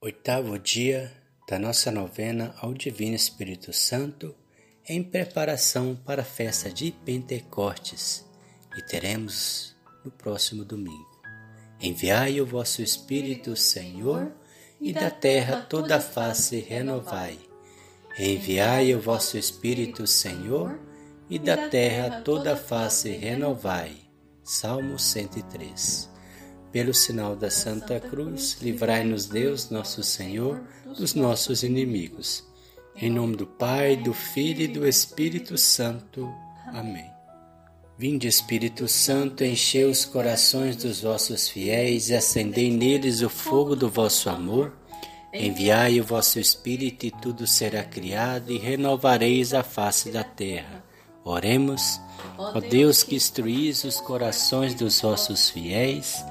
Oitavo dia da nossa novena ao Divino Espírito Santo, em preparação para a festa de Pentecostes, que teremos no próximo domingo. Enviai o vosso Espírito, Senhor, e da terra toda a face renovai. Enviai o vosso Espírito, Senhor, e da terra toda a face renovai. Salmo 103. Pelo sinal da Santa Cruz, livrai-nos Deus, nosso Senhor, dos nossos inimigos. Em nome do Pai, do Filho e do Espírito Santo. Amém. Vinde, Espírito Santo, enchei os corações dos vossos fiéis e acendei neles o fogo do vosso amor. Enviai o vosso Espírito e tudo será criado e renovareis a face da terra. Oremos, ó Deus que instruís os corações dos vossos fiéis,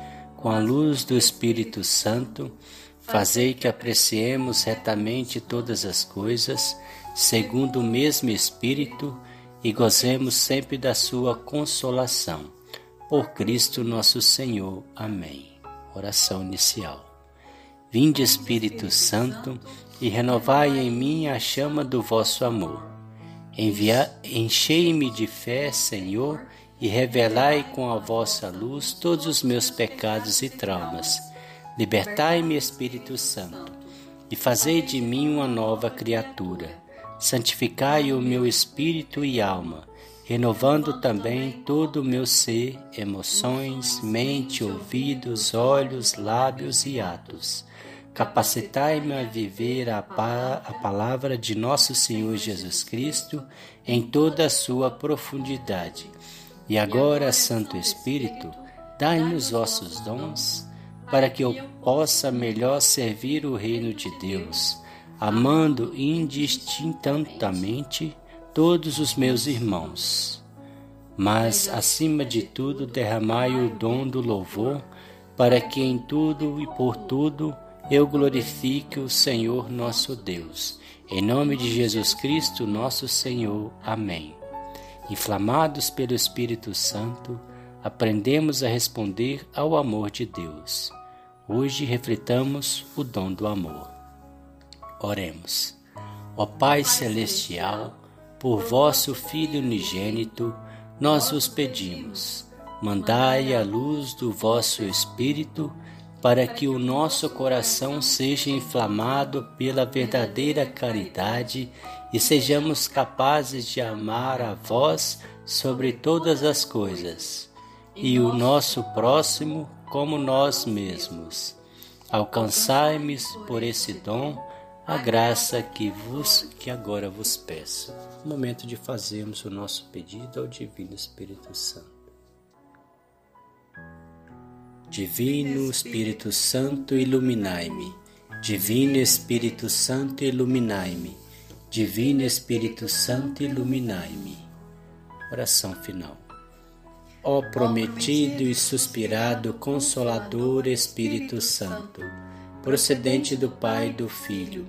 com a luz do Espírito Santo, fazei que apreciemos retamente todas as coisas, segundo o mesmo Espírito, e gozemos sempre da sua consolação. Por Cristo nosso Senhor. Amém. Oração inicial. Vinde, Espírito Santo, e renovai em mim a chama do vosso amor Enchei-me de fé, Senhor, e revelai com a vossa luz todos os meus pecados e traumas. Libertai-me, Espírito Santo, e fazei de mim uma nova criatura. Santificai o meu espírito e alma, renovando também todo o meu ser, emoções, mente, ouvidos, olhos, lábios e atos Capacitai-me a viver a, pa a palavra de nosso Senhor Jesus Cristo em toda a sua profundidade. E agora, Santo Espírito, dai-me os vossos dons, para que eu possa melhor servir o reino de Deus, amando indistintamente todos os meus irmãos. Mas, acima de tudo, derramai o dom do louvor, para que em tudo e por tudo eu glorifique o Senhor nosso Deus. Em nome de Jesus Cristo, nosso Senhor. Amém. Inflamados pelo Espírito Santo, aprendemos a responder ao amor de Deus. Hoje refletamos o dom do amor. Oremos. Ó Pai Celestial, por vosso Filho unigênito, nós vos pedimos, mandai a luz do vosso Espírito para que o nosso coração seja inflamado pela verdadeira caridade e sejamos capazes de amar a vós sobre todas as coisas e o nosso próximo como nós mesmos. Alcançai-me por esse dom a graça que vos que agora vos peço. Momento de fazermos o nosso pedido ao Divino Espírito Santo. Divino Espírito Santo, iluminai-me. Divino Espírito Santo, iluminai-me. Divino Espírito Santo, iluminai-me. Oração final. Ó prometido e suspirado Consolador Espírito Santo, procedente do Pai e do Filho,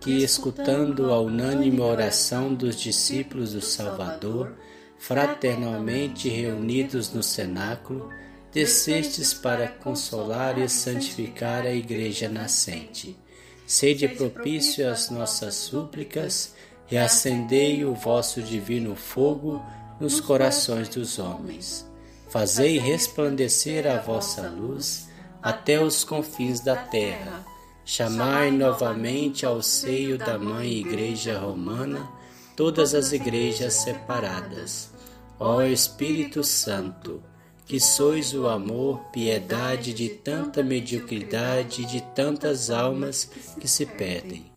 que, escutando a unânime oração dos discípulos do Salvador, fraternalmente reunidos no cenáculo, descestes para consolar e santificar a Igreja nascente. Sede propício às nossas súplicas e acendei o vosso divino fogo nos corações dos homens. Fazei resplandecer a vossa luz até os confins da terra. Chamai novamente ao seio da Mãe Igreja Romana todas as igrejas separadas. Ó Espírito Santo, que sois o amor, piedade de tanta mediocridade de tantas almas que se perdem.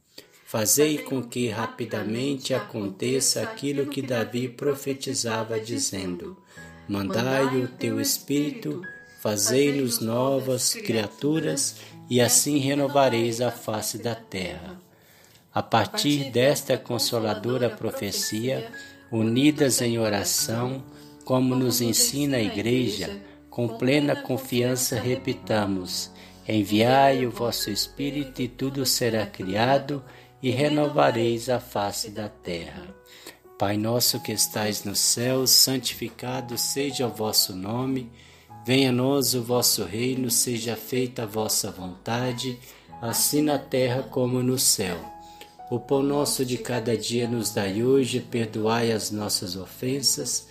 Fazei com que rapidamente aconteça aquilo que Davi profetizava, dizendo: Mandai o teu Espírito, fazei-nos novas criaturas, e assim renovareis a face da terra. A partir desta consoladora profecia, unidas em oração, como nos ensina a Igreja, com plena confiança repitamos: Enviai o vosso Espírito e tudo será criado e renovareis a face da terra. Pai nosso que estais no céu, santificado seja o vosso nome. Venha a nós o vosso reino, seja feita a vossa vontade, assim na terra como no céu. O pão nosso de cada dia nos dai hoje, perdoai as nossas ofensas,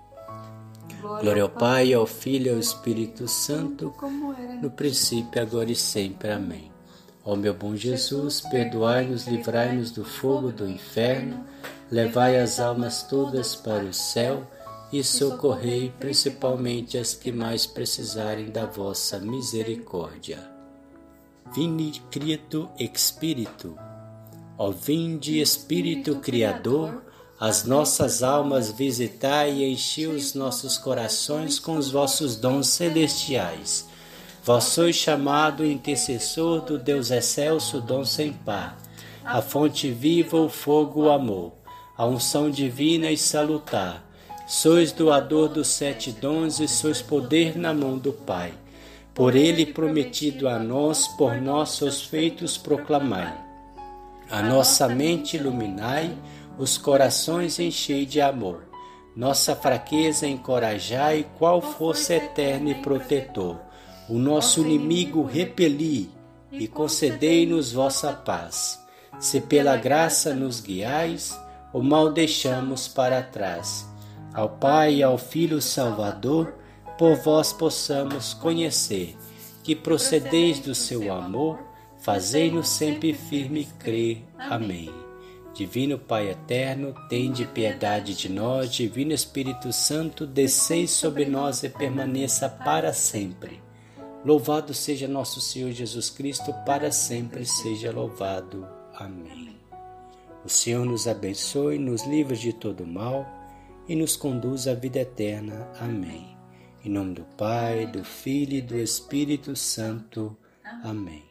Glória ao Pai, ao Filho e ao Espírito Santo, no princípio, agora e sempre. Amém. Ó meu bom Jesus, perdoai-nos, livrai-nos do fogo do inferno, levai as almas todas para o céu e socorrei principalmente as que mais precisarem da vossa misericórdia. Vini Cristo Espírito, ó vinde Espírito Criador, as nossas almas visitai e enchi os nossos corações com os vossos dons celestiais. Vós sois chamado intercessor do Deus excelso, dom sem par, a fonte viva, o fogo, o amor, a unção divina e salutar. Sois doador dos sete dons e sois poder na mão do Pai. Por ele prometido a nós, por nossos feitos proclamai. A nossa mente iluminai, os corações enchei de amor. Nossa fraqueza encorajai, qual força eterna e protetor. O nosso inimigo repeli e concedei-nos vossa paz. Se pela graça nos guiais, o mal deixamos para trás. Ao Pai e ao Filho Salvador, por vós possamos conhecer que procedeis do seu amor, fazei-nos sempre firme crer. Amém. Divino Pai eterno, tende piedade de nós, Divino Espírito Santo, desceis sobre nós e permaneça para sempre. Louvado seja nosso Senhor Jesus Cristo, para sempre seja louvado. Amém. O Senhor nos abençoe, nos livre de todo mal e nos conduz à vida eterna. Amém. Em nome do Pai, do Filho e do Espírito Santo. Amém.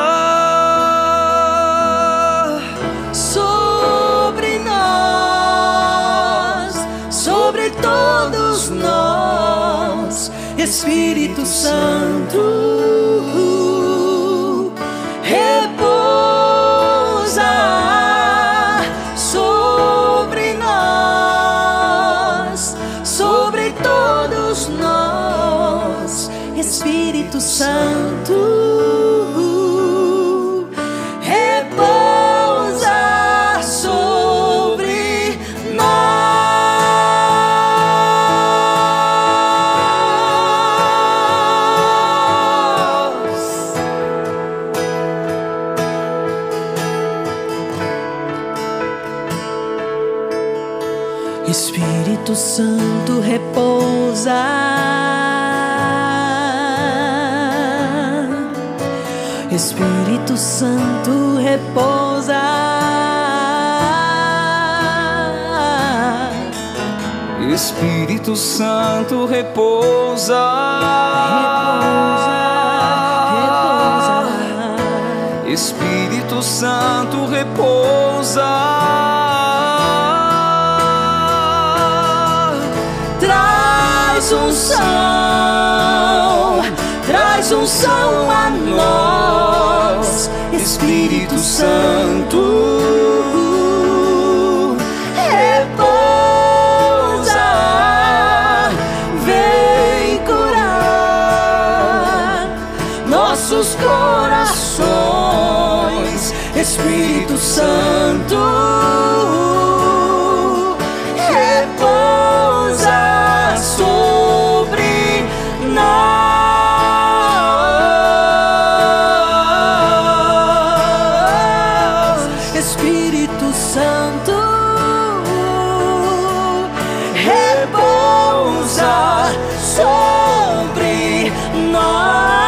Espírito Santo Espírito Santo repousa. Espírito Santo repousa. Repousa, repousa. Espírito Santo repousa. traz unção, traz unção a nós. Espírito Santo. Repousa, vem curar nossos corações, Espírito Santo. sobre nós.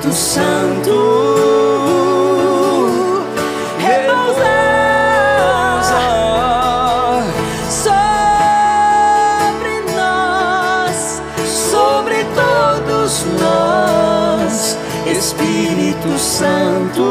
Espírito Santo repousar sobre nós, sobre todos nós, Espírito Santo.